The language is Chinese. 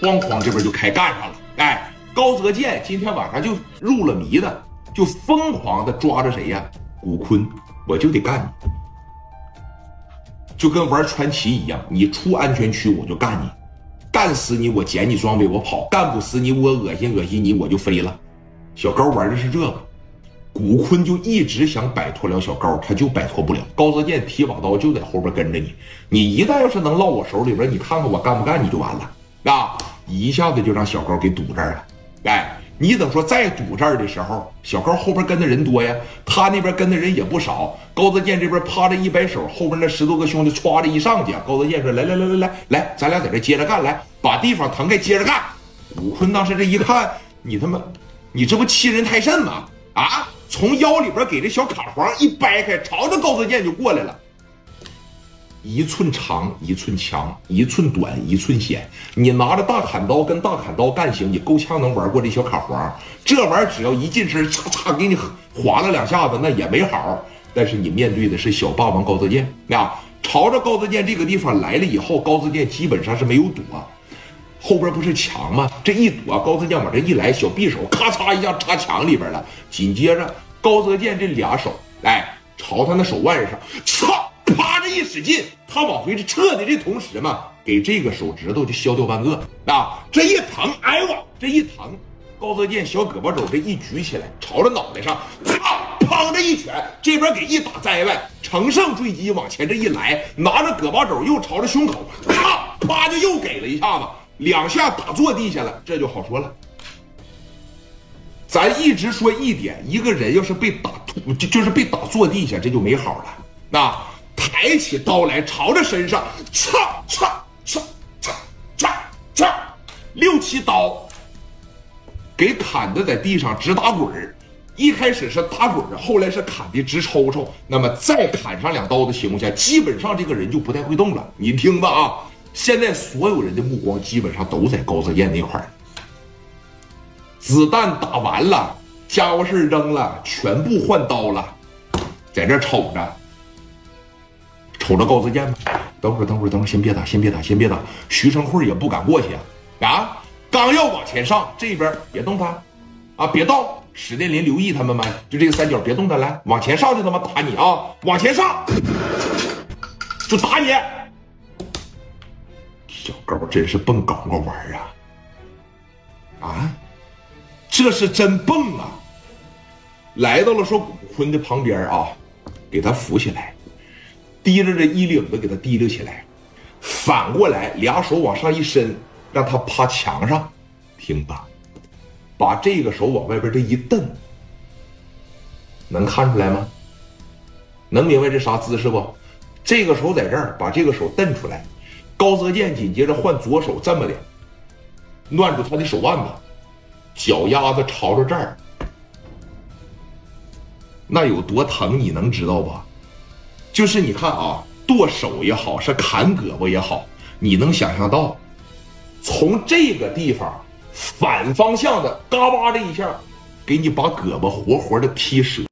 哐哐这边就开干上了。哎，高泽健今天晚上就入了迷的，就疯狂的抓着谁呀？古坤，我就得干你，就跟玩传奇一样，你出安全区我就干你，干死你我捡你装备我跑，干不死你我恶心恶心你我就飞了。小高玩的是这个。古坤就一直想摆脱了小高，他就摆脱不了。高泽健提把刀就在后边跟着你，你一旦要是能落我手里边，你看看我干不干，你就完了啊！一下子就让小高给堵这儿了。哎，你等说再堵这儿的时候，小高后边跟的人多呀，他那边跟的人也不少。高泽健这边趴着一摆手，后边那十多个兄弟歘的一上去。高泽健说：“来来来来来来，咱俩在这接着干，来把地方腾开，接着干。”武坤当时这一看，你他妈，你这不欺人太甚吗？啊！从腰里边给这小卡簧一掰开，朝着高泽健就过来了。一寸长一寸强，一寸短一寸险。你拿着大砍刀跟大砍刀干行，你够呛能玩过这小卡簧。这玩意儿只要一近身，嚓嚓给你划了两下子，那也没好。但是你面对的是小霸王高泽健啊，朝着高泽健这个地方来了以后，高泽健基本上是没有躲。后边不是墙吗？这一躲，高泽健往这一来，小匕首咔嚓一下插墙里边了。紧接着，高泽健这俩手，哎，朝他那手腕上，操，一使劲，他往回这撤的这同时嘛，给这个手指头就削掉半个啊！这一疼，哎呦这一疼，高泽健小胳膊肘这一举起来，朝着脑袋上，啪，砰这一拳，这边给一打栽了，乘胜追击往前这一来，拿着胳膊肘又朝着胸口，啪啪就又给了一下子。两下打坐地下了，这就好说了。咱一直说一点，一个人要是被打就就是被打坐地下，这就没好了。那抬起刀来，朝着身上，嚓嚓嚓嚓嚓嚓，六七刀，给砍的在地上直打滚儿。一开始是打滚儿，后来是砍的直抽抽。那么再砍上两刀的情况下，基本上这个人就不太会动了。你听着啊！现在所有人的目光基本上都在高泽健那块儿，子弹打完了，家伙事扔了，全部换刀了，在这瞅着，瞅着高泽健吧。等会儿，等会儿，等会儿，先别打，先别打，先别打。徐成慧也不敢过去啊！啊，刚要往前上，这边别动他，啊，别动！史殿林、刘毅他们们，就这个三角别动他，来，往前上就他妈打你啊！往前上，就打你。小高真是蹦高高玩啊！啊，这是真蹦啊！来到了说古坤的旁边啊，给他扶起来，提着这衣领子给他提溜起来，反过来俩手往上一伸，让他趴墙上，听吧，把这个手往外边这一蹬，能看出来吗？能明白这啥姿势不？这个手在这儿，把这个手蹬出来。高泽健紧接着换左手这么的，攥住他的手腕子，脚丫子朝着这儿，那有多疼你能知道吧？就是你看啊，剁手也好，是砍胳膊也好，你能想象到，从这个地方反方向的嘎巴的一下，给你把胳膊活活的劈折。